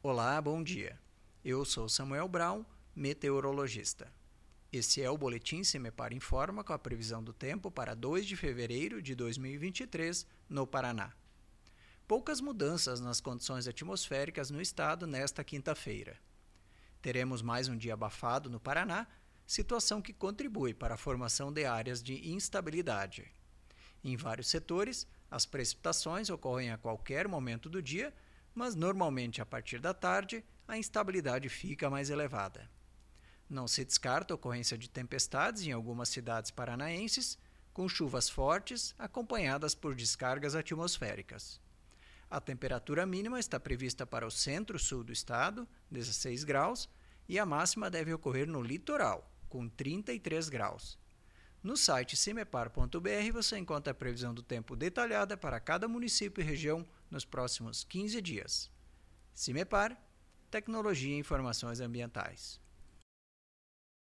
Olá, bom dia. Eu sou Samuel Brown, meteorologista. Esse é o Boletim Semepar Informa com a previsão do tempo para 2 de fevereiro de 2023 no Paraná. Poucas mudanças nas condições atmosféricas no estado nesta quinta-feira. Teremos mais um dia abafado no Paraná, situação que contribui para a formação de áreas de instabilidade. Em vários setores, as precipitações ocorrem a qualquer momento do dia, mas normalmente a partir da tarde a instabilidade fica mais elevada. Não se descarta a ocorrência de tempestades em algumas cidades paranaenses, com chuvas fortes acompanhadas por descargas atmosféricas. A temperatura mínima está prevista para o centro-sul do estado, 16 graus, e a máxima deve ocorrer no litoral, com 33 graus. No site cimepar.br você encontra a previsão do tempo detalhada para cada município e região nos próximos 15 dias. Cimepar, Tecnologia e Informações Ambientais.